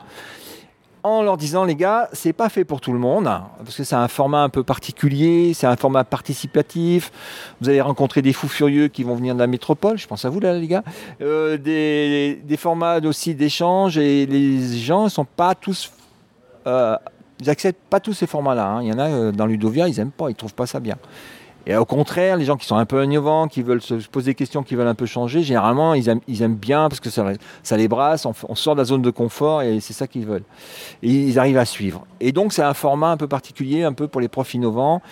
En leur disant, les gars, c'est pas fait pour tout le monde, parce que c'est un format un peu particulier, c'est un format participatif. Vous allez rencontrer des fous furieux qui vont venir de la métropole, je pense à vous là, les gars. Euh, des, formats aussi d'échange, et les gens ne sont pas tous. Euh, ils acceptent pas tous ces formats-là. Hein. Il y en a euh, dans Ludovia, ils n'aiment pas, ils trouvent pas ça bien. Et au contraire, les gens qui sont un peu innovants, qui veulent se poser des questions, qui veulent un peu changer, généralement, ils aiment, bien parce que ça, les brasse, on, sort de la zone de confort et c'est ça qu'ils veulent. Ils arrivent à suivre. Et donc, c'est un format un peu particulier, un peu pour les profs innovants.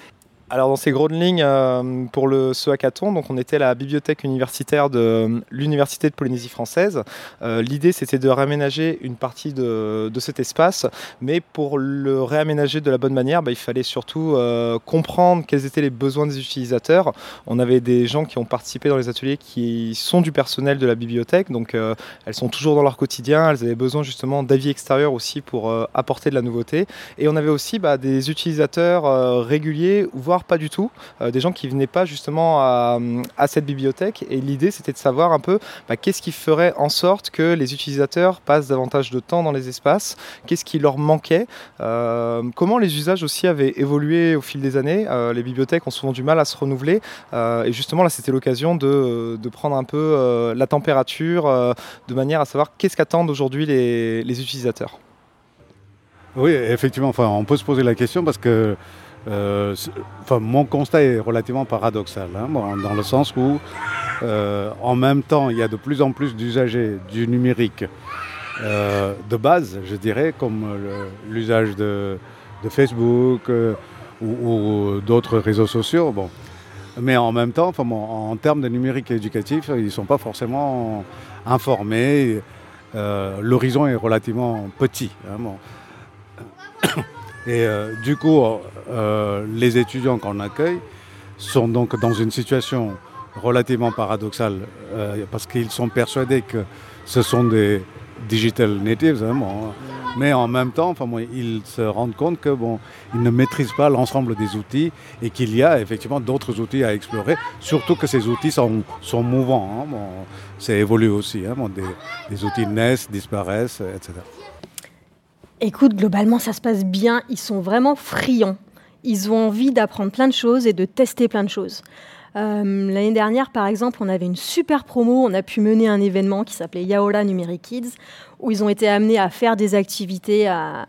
Alors dans ces grandes lignes euh, pour le, ce hackathon, donc on était à la bibliothèque universitaire de l'Université de Polynésie française. Euh, L'idée c'était de réaménager une partie de, de, cet espace, mais pour le réaménager de la bonne manière, bah, il fallait surtout euh, comprendre quels étaient les besoins des utilisateurs. On avait des gens qui ont participé dans les ateliers qui sont du personnel de la bibliothèque, donc euh, elles sont toujours dans leur quotidien, elles avaient besoin justement d'avis extérieurs aussi pour euh, apporter de la nouveauté. Et on avait aussi bah, des utilisateurs réguliers, voire pas du tout, euh, des gens qui venaient pas justement à, cette bibliothèque. Et l'idée, c'était de savoir un peu bah, qu'est-ce qui ferait en sorte que les utilisateurs passent davantage de temps dans les espaces, qu'est-ce qui leur manquait, euh, comment les usages aussi avaient évolué au fil des années? Euh, les bibliothèques ont souvent du mal à se renouveler. Et justement, là, c'était l'occasion de, prendre un peu la température de manière à savoir qu'est-ce qu'attendent aujourd'hui les, utilisateurs. Oui, effectivement, on peut se poser la question parce que euh, mon constat est relativement paradoxal, hein, dans le sens où, euh, en même temps, il y a de plus en plus d'usagers du numérique euh, de base, je dirais, comme l'usage de, Facebook ou, d'autres réseaux sociaux. Bon. Mais en même temps, en termes de numérique éducatif, ils ne sont pas forcément informés. L'horizon est relativement petit. Hein. Et euh, du coup, euh, les étudiants qu'on accueille sont donc dans une situation relativement paradoxale euh, parce qu'ils sont persuadés que ce sont des digital natives, hein, bon, mais en même temps, enfin, ils se rendent compte que bon, ils ne maîtrisent pas l'ensemble des outils et qu'il y a effectivement d'autres outils à explorer, surtout que ces outils sont, sont mouvants. Hein, bon, c'est évolué aussi, hein, des outils naissent, disparaissent, etc. Écoute, globalement, ça se passe bien. Ils sont vraiment friands. Ils ont envie d'apprendre plein de choses et de tester plein de choses. Euh, L'année dernière, par exemple, on avait une super promo. On a pu mener un événement qui s'appelait Yaola Numeric Kids, où ils ont été amenés à faire des activités à,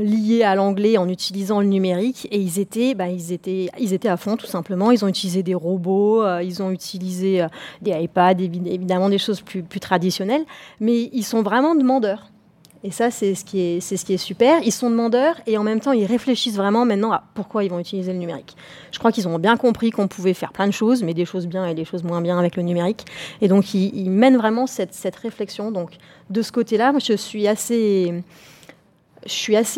liées à l'anglais en utilisant le numérique. Et ils étaient, bah, ils, étaient, ils étaient à fond, tout simplement. Ils ont utilisé des robots, euh, ils ont utilisé euh, des iPads, évidemment des choses plus traditionnelles. Mais ils sont vraiment demandeurs. Et ça, c'est ce, qui est, super. Ils sont demandeurs et en même temps, ils réfléchissent vraiment maintenant à pourquoi ils vont utiliser le numérique. Je crois qu'ils ont bien compris qu'on pouvait faire plein de choses, mais des choses bien et des choses moins bien avec le numérique. Et donc, ils, mènent vraiment cette, réflexion. Donc, de ce côté-là, je suis assez,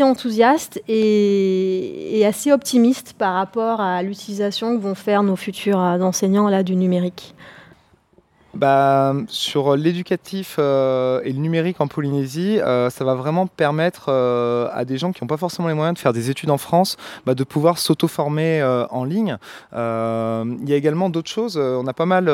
enthousiaste et, et assez optimiste par rapport à l'utilisation que vont faire nos futurs enseignants là, du numérique bah, sur l'éducatif euh, et le numérique en Polynésie, euh, ça va vraiment permettre euh, à des gens qui n'ont pas forcément les moyens de faire des études en France, bah, de pouvoir s'auto-former en ligne. Il y a également d'autres choses. On a pas mal,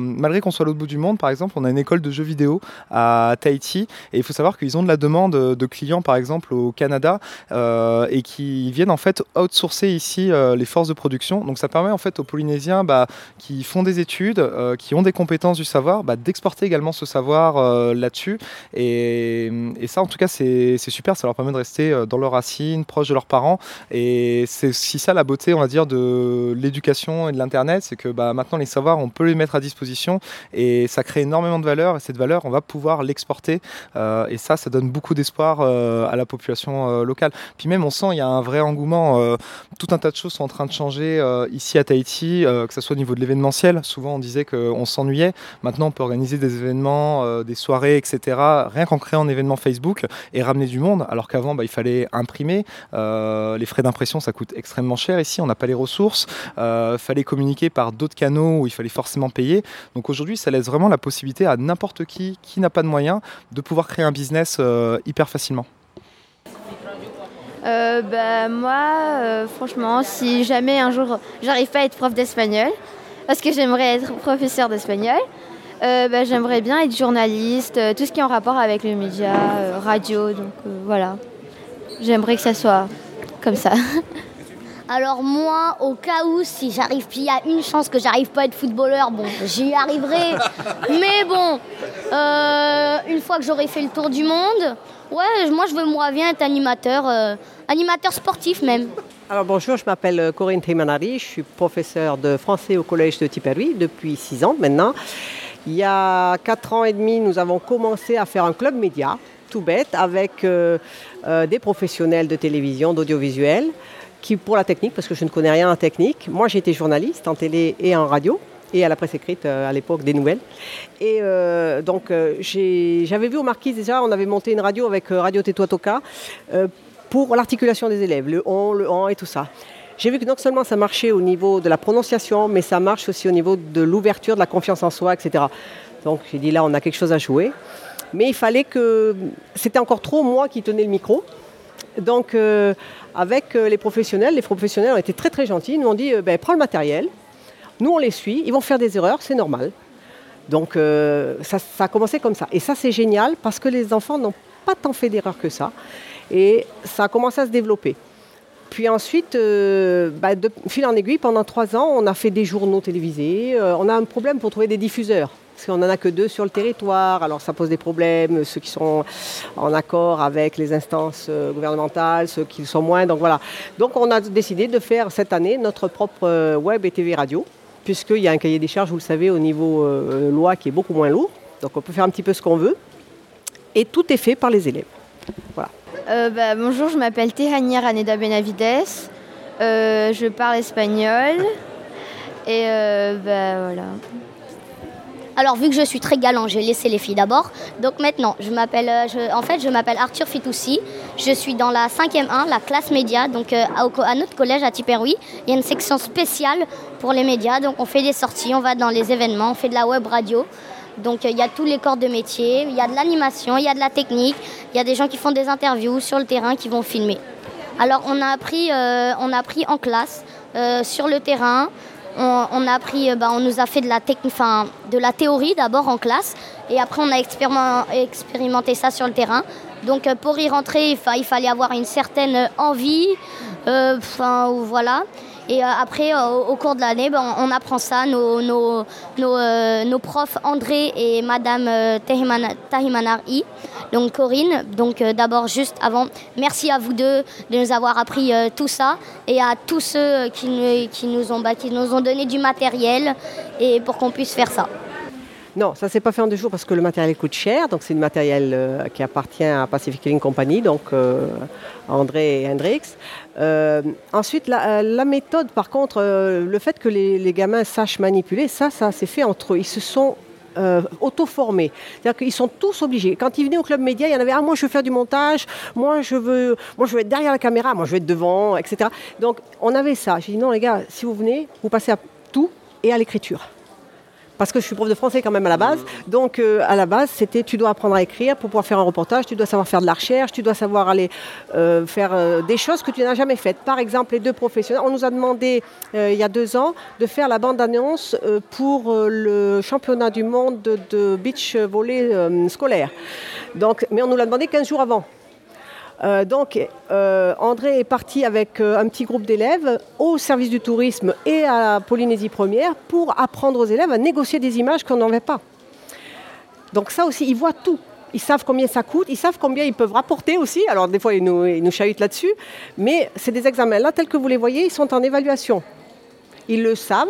malgré qu'on soit à l'autre bout du monde, par exemple, on a une école de jeux vidéo à Tahiti et il faut savoir qu'ils ont de la demande de clients, par exemple, au Canada et qui viennent en fait outsourcer ici les forces de production. Donc ça permet en fait aux Polynésiens bah, qui font des études, qui ont des compétences du savoir, bah, d'exporter également ce savoir euh, là-dessus. Et, ça, en tout cas, c'est super. Ça leur permet de rester euh, dans leurs racines, proches de leurs parents. Et c'est aussi ça la beauté, on va dire, de l'éducation et de l'Internet. C'est que bah, maintenant, les savoirs, on peut les mettre à disposition. Et ça crée énormément de valeur. Et cette valeur, on va pouvoir l'exporter. Euh, et ça, ça donne beaucoup d'espoir à la population locale. Puis même, on sent, il y a un vrai engouement. Tout un tas de choses sont en train de changer ici à Tahiti, que ce soit au niveau de l'événementiel. Souvent, on disait qu'on s'ennuyait. Maintenant, on peut organiser des événements, euh, des soirées, etc., rien qu'en créant un événement Facebook et ramener du monde, alors qu'avant, bah, il fallait imprimer. Euh, les frais d'impression, ça coûte extrêmement cher ici, on n'a pas les ressources. Il euh, fallait communiquer par d'autres canaux où il fallait forcément payer. Donc aujourd'hui, ça laisse vraiment la possibilité à n'importe qui, qui n'a pas de moyens, de pouvoir créer un business hyper facilement. Bah, moi, franchement, si jamais un jour j'arrive pas à être prof d'espagnol, parce que j'aimerais être professeur d'espagnol, euh, bah, j'aimerais bien être journaliste, euh, tout ce qui est en rapport avec le média, euh, radio, donc voilà. J'aimerais que ça soit comme ça. *laughs* Alors moi, au cas où, si j'arrive, il y a une chance que j'arrive pas à être footballeur, bon, j'y arriverai. Mais bon, une fois que j'aurai fait le tour du monde, ouais, moi je veux moi bien être animateur, animateur sportif même. Alors bonjour, je m'appelle euh, Corinne Trimanari, je suis professeure de français au collège de Tipperary depuis six ans maintenant. Il y a quatre ans et demi, nous avons commencé à faire un club média, tout bête, avec euh, euh, des professionnels de télévision, d'audiovisuel, qui pour la technique, parce que je ne connais rien en technique. Moi, été journaliste en télé et en radio et à la presse écrite à l'époque des nouvelles. Et donc j'avais vu au Marquis déjà, on avait monté une radio avec Radio Tetuatoka pour l'articulation des élèves, le on, le en et tout ça. J'ai vu que non seulement ça marchait au niveau de la prononciation, mais ça marche aussi au niveau de l'ouverture, de la confiance en soi, etc. Donc j'ai dit là, on a quelque chose à jouer. Mais il fallait que... C'était encore trop moi qui tenais le micro. Donc euh, avec euh, les professionnels, les professionnels ont été très très gentils. Ils nous ont dit, euh, ben, prends le matériel, nous on les suit, ils vont faire des erreurs, c'est normal. Donc ça, ça a commencé comme ça. Et ça c'est génial parce que les enfants n'ont pas tant fait d'erreurs que ça. Et ça a commencé à se développer. Puis ensuite, euh, bah, de fil en aiguille, pendant trois ans, on a fait des journaux télévisés. Euh, on a un problème pour trouver des diffuseurs. Parce qu'on n'en a que deux sur le territoire, alors ça pose des problèmes, ceux qui sont en accord avec les instances euh, gouvernementales, ceux qui le sont moins. Donc voilà. Donc on a décidé de faire cette année notre propre web et TV radio, puisqu'il y a un cahier des charges, vous le savez, au niveau loi qui est beaucoup moins lourd. Donc on peut faire un petit peu ce qu'on veut. Et tout est fait par les élèves. Voilà. Euh, bah, bonjour, je m'appelle Tehania Raneda Benavides. Euh, je parle espagnol. Et euh, bah, voilà. Alors vu que je suis très galant, j'ai laissé les filles d'abord. Donc maintenant, je m'appelle, en fait, je m'appelle Arthur Fitoussi. Je suis dans la 5e 1, la classe média, donc à, notre collège à Tiperoui. Il y a une section spéciale pour les médias. Donc on fait des sorties, on va dans les événements, on fait de la web radio. Donc il y a tous les corps de métier, il y a de l'animation, il y a de la technique, il y a des gens qui font des interviews sur le terrain qui vont filmer. Alors on a appris, euh, en classe, euh, sur le terrain, euh, bah, on nous a fait de la, de la théorie d'abord en classe et après on a expérimenté ça sur le terrain. Donc pour y rentrer, il, fallait avoir une certaine envie, enfin voilà. Et euh, après, euh, au cours de l'année, ben, on, apprend ça. Euh, nos, profs André et Madame Tahimanari, donc Corinne. Donc d'abord, juste avant, merci à vous deux de nous avoir appris tout ça et à tous ceux qui, nous ont, qui nous ont donné du matériel et pour qu'on puisse faire ça. Non, ça ne s'est pas fait en deux jours parce que le matériel coûte cher. Donc c'est du matériel qui appartient à Pacific Link Company, donc André et Hendrix. Euh, ensuite, la, méthode, par contre, le fait que les, gamins sachent manipuler, ça, ça s'est fait entre eux. Ils se sont auto-formés. C'est-à-dire qu'ils sont tous obligés. Quand ils venaient au club média, il y en avait ah moi je veux faire du montage, moi je veux, moi je veux être derrière la caméra, moi je veux être devant, etc. Donc on avait ça. J'ai dit non les gars, si vous venez, vous passez à tout et à l'écriture parce que je suis prof de français quand même à la base. Donc euh, à la base, c'était tu dois apprendre à écrire pour pouvoir faire un reportage, tu dois savoir faire de la recherche, tu dois savoir aller euh, faire euh, des choses que tu n'as jamais faites. Par exemple, les deux professionnels, on nous a demandé il y a deux ans de faire la bande-annonce pour le championnat du monde de, beach volley scolaire. Donc, mais on nous l'a demandé 15 jours avant. Euh, donc, euh, André est parti avec euh, un petit groupe d'élèves au service du tourisme et à la Polynésie première pour apprendre aux élèves à négocier des images qu'on n'en avait pas. Donc ça aussi, ils voient tout. Ils savent combien ça coûte, ils savent combien ils peuvent rapporter aussi. Alors des fois, ils nous, chahutent là-dessus. Mais c'est des examens. Là, tels que vous les voyez, ils sont en évaluation. Ils le savent,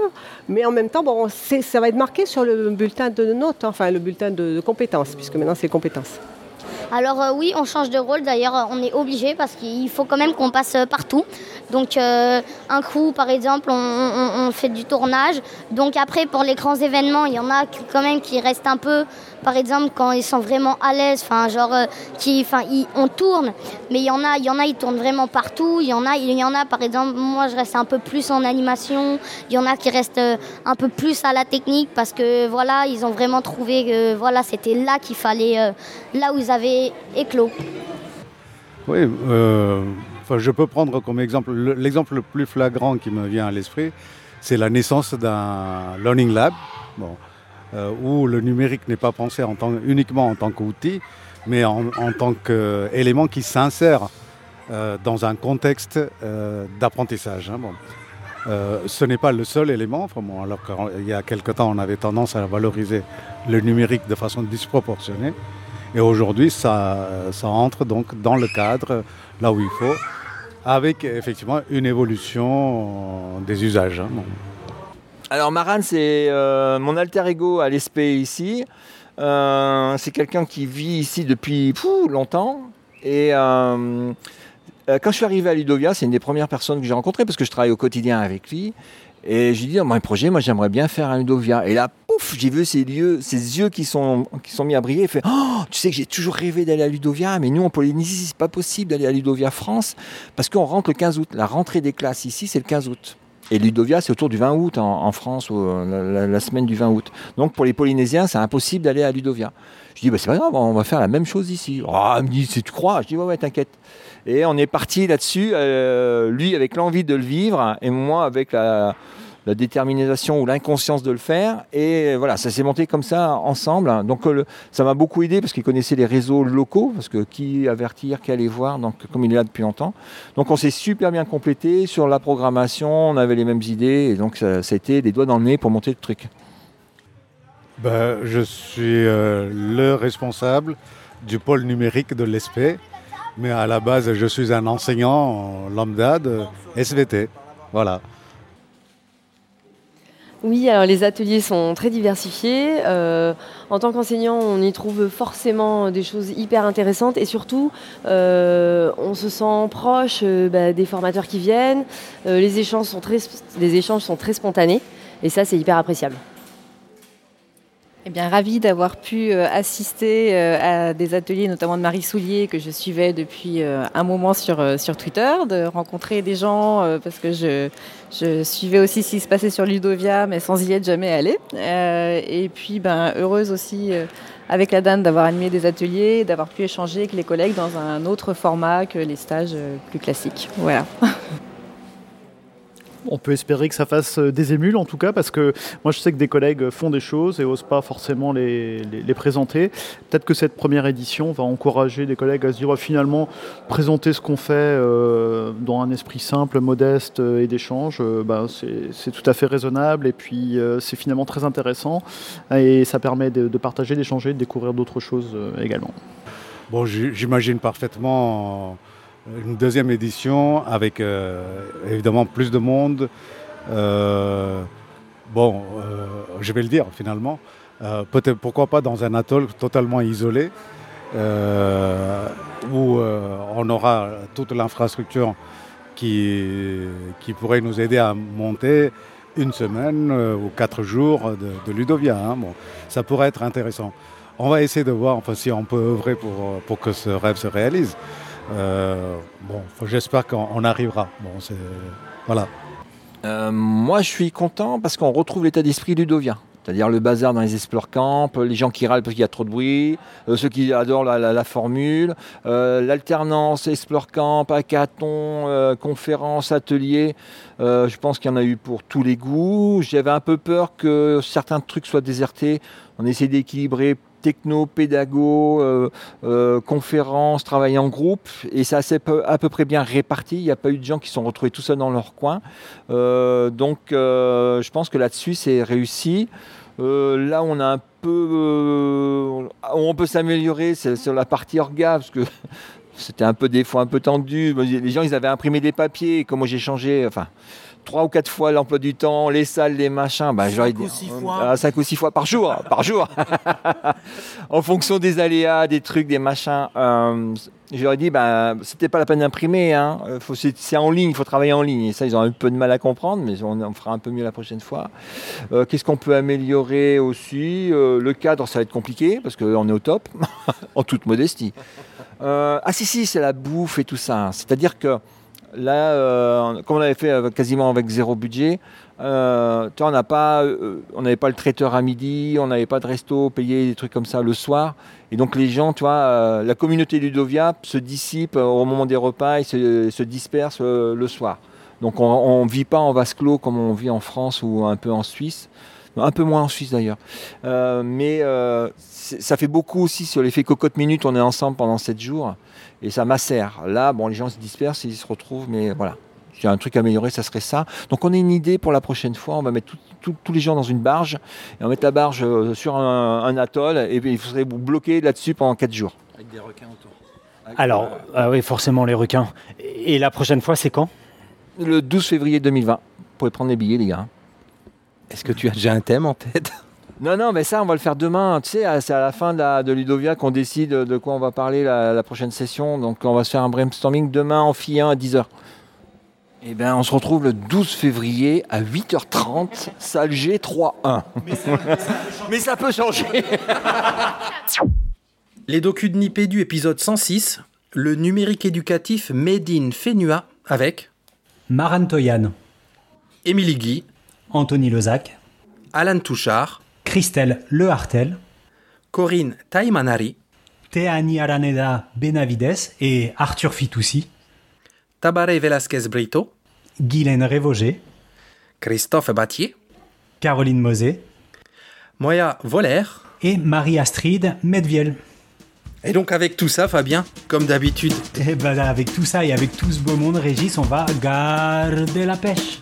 mais en même temps, ça va être marqué sur le bulletin de notes, enfin le bulletin de, de compétences, puisque maintenant c'est compétences. Alors euh, oui, on change de rôle. D'ailleurs, euh, on est obligé parce qu'il faut quand même qu'on passe euh, partout. Donc un coup, par exemple, on, fait du tournage. Donc après, pour les grands événements, il y en a quand même qui restent un peu, par exemple, quand ils sont vraiment à l'aise, enfin genre, qui, enfin, on tourne. Mais il y en a, il y en a, ils tournent vraiment partout. Il y en a, il y en a, par exemple, moi, je reste un peu plus en animation. Il y en a qui restent un peu plus à la technique parce que voilà, ils ont vraiment trouvé que voilà, c'était là qu'il fallait, là où ils avaient éclos. Oui, euh, je peux prendre comme exemple, l'exemple le plus flagrant qui me vient à l'esprit, c'est la naissance d'un Learning Lab, bon, euh, où le numérique n'est pas pensé en tant, uniquement en tant qu'outil, mais en, tant qu'élément qui s'insère euh, dans un contexte d'apprentissage. Hein, bon. ce n'est pas le seul élément, enfin, alors qu'il y a quelque temps on avait tendance à valoriser le numérique de façon disproportionnée. Et aujourd'hui, ça, ça entre donc dans le cadre, là où il faut, avec effectivement une évolution des usages. Hein. Alors Maran, c'est euh, mon alter ego à l'ESP ici. Euh, c'est quelqu'un qui vit ici depuis longtemps. Et euh, quand je suis arrivé à Ludovia, c'est une des premières personnes que j'ai rencontrées parce que je travaille au quotidien avec lui. Et j'ai dit, dans mon projet, moi j'aimerais bien faire un Ludovia. Et là, pouf, j'ai vu ses, lieux, ses yeux qui sont, mis à briller. Il fait, oh, tu sais que j'ai toujours rêvé d'aller à Ludovia, mais nous en Polynésie, c'est pas possible d'aller à Ludovia France parce qu'on rentre le 15 août. La rentrée des classes ici, c'est le 15 août. Et Ludovia, c'est autour du 20 août en, France, ou la, semaine du 20 août. Donc pour les Polynésiens, c'est impossible d'aller à Ludovia. Je dis, bah, c'est pas grave, on va faire la même chose ici. Elle me dit, si tu crois Je dis, ouais, ouais, t'inquiète. Et on est parti là-dessus, euh, lui avec l'envie de le vivre, et moi avec la, détermination ou l'inconscience de le faire. Et voilà, ça s'est monté comme ça ensemble. Donc euh, ça m'a beaucoup aidé parce qu'il connaissait les réseaux locaux, parce que qui avertir, qui aller voir, donc comme il est là depuis longtemps. Donc on s'est super bien complété sur la programmation, on avait les mêmes idées, et donc ça, a été des doigts dans le nez pour monter le truc. Ben, je suis euh, le responsable du pôle numérique de l'ESP, mais à la base je suis un enseignant lambda de SVT. Voilà. Oui, alors les ateliers sont très diversifiés. Euh, en tant qu'enseignant, on y trouve forcément des choses hyper intéressantes et surtout, euh, on se sent proche euh, bah, des formateurs qui viennent. les, échanges sont très, les échanges sont très spontanés et ça, c'est hyper appréciable. Eh bien, ravie d'avoir pu euh, assister euh, à des ateliers, notamment de Marie Soulier, que je suivais depuis euh, un moment sur, sur Twitter, de rencontrer des gens, parce que je, je, suivais aussi ce qui se passait sur Ludovia, mais sans y être jamais allée. et puis, ben, heureuse aussi avec la DAN d'avoir animé des ateliers, d'avoir pu échanger avec les collègues dans un autre format que les stages plus classiques. Voilà. *laughs* On peut espérer que ça fasse euh, des émules en tout cas, parce que moi je sais que des collègues font des choses et n'osent pas forcément les, présenter. Peut-être que cette première édition va encourager des collègues à se dire finalement présenter ce qu'on fait euh, dans un esprit simple, modeste euh, et d'échange, bah, c'est tout à fait raisonnable et puis c'est finalement très intéressant et ça permet de, de partager, d'échanger, de découvrir d'autres choses également. Bon, j'imagine parfaitement une deuxième édition avec euh, évidemment plus de monde. Euh, bon, euh, je vais le dire finalement. Peut-être pourquoi pas dans un atoll totalement isolé où on aura toute l'infrastructure qui, qui pourrait nous aider à monter une semaine ou quatre jours de, Ludovia. Hein. Bon, ça pourrait être intéressant. On va essayer de voir enfin, si on peut œuvrer pour, pour que ce rêve se réalise. Euh, bon, j'espère qu'on arrivera. Euh, moi, je suis content parce qu'on retrouve l'état d'esprit ludovien. C'est-à-dire le bazar dans les explore camps, les gens qui râlent parce qu'il y a trop de bruit, euh, ceux qui adorent la, formule, l'alternance, explore camp, hackathon, conférences, ateliers. je pense qu'il y en a eu pour tous les goûts. J'avais un peu peur que certains trucs soient désertés. On essaie d'équilibrer techno, pédago, euh, euh, conférences, travail en groupe, et ça s'est à peu près bien réparti. Il n'y a pas eu de gens qui sont retrouvés tout seuls dans leur coin. Euh, donc je pense que là-dessus c'est réussi. là on a un peu, on peut s'améliorer, sur la partie orga parce que c'était un peu des fois un peu tendu. Les gens ils avaient imprimé des papiers, comment j'ai changé, enfin trois ou quatre fois l'emploi du temps, les salles, les machins, bah, cinq, ou six fois. Euh, cinq ou six fois par jour, par jour, *laughs* en fonction des aléas, des trucs, des machins. Euh, J'aurais dit, bah, c'était pas la peine d'imprimer, hein. Euh, c'est en ligne, il faut travailler en ligne. Et ça, ils ont un peu de mal à comprendre, mais on, fera un peu mieux la prochaine fois. Euh, qu'est-ce qu'on peut améliorer aussi? Le cadre, ça va être compliqué parce qu'on est au top, *laughs* en toute modestie. Ah si si, c'est la bouffe et tout ça. C'est-à-dire que Là, euh, comme on avait fait quasiment avec zéro budget, euh, on euh, n'avait pas le traiteur à midi, on n'avait pas de resto payé des trucs comme ça le soir. Et donc les gens, tu vois, la communauté Ludovia se dissipe au moment des repas et se, disperse le soir. Donc on ne vit pas en vase clos comme on vit en France ou un peu en Suisse. Un peu moins en Suisse d'ailleurs. mais ça fait beaucoup aussi sur l'effet cocotte minute. On est ensemble pendant 7 jours et ça macère. Là, bon, les gens se dispersent, ils se retrouvent, mais voilà. S'il y a un truc à améliorer, ça serait ça. Donc on a une idée pour la prochaine fois. On va mettre tous les gens dans une barge et on va mettre la barge euh, sur un, atoll et puis il faudrait vous bloquer là-dessus pendant 4 jours. Avec des requins autour. Alors, ah oui, forcément les requins. Et la prochaine fois, c'est quand? Le 12 février 2020. Vous pouvez prendre les billets, les gars. Est-ce que tu as déjà un thème en tête? Non, non, mais ça, on va le faire demain. Tu sais, c'est à la fin de, la- de Ludovia qu'on décide de quoi on va parler la, la prochaine session. Donc, on va se faire un brainstorming demain en Phi 1 à 10h. Eh bien, on se retrouve le 12 février à 8h30, salle G 3-1. Mais ça peut changer. *laughs* Les docus de Nipédu, épisode 106, le numérique éducatif Made in Fenua avec Maran Toyan, Émilie Guy, Anthony Lozac, Alan Touchard, Christelle Lehartel, Corinne Taimanari, Teani Araneda Benavides et Arthur Fitoussi, Tabaré Velasquez Brito, Guylaine Révogé, Christophe Battier, Caroline Mosé Moya Voler et Marie-Astrid Medviel. Et donc avec tout ça, Fabien, comme d'habitude, Et ben avec tout ça et avec tout ce beau monde, Régis, on va garder la pêche.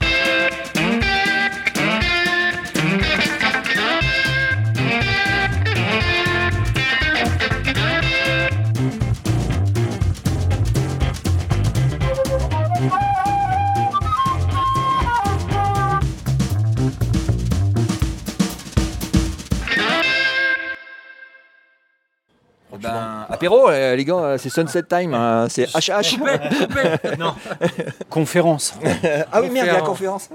Apéro, euh, les gars, c'est sunset time, hein, c'est HH. Non. Conférence. ah oui, merde, il y a la conférence.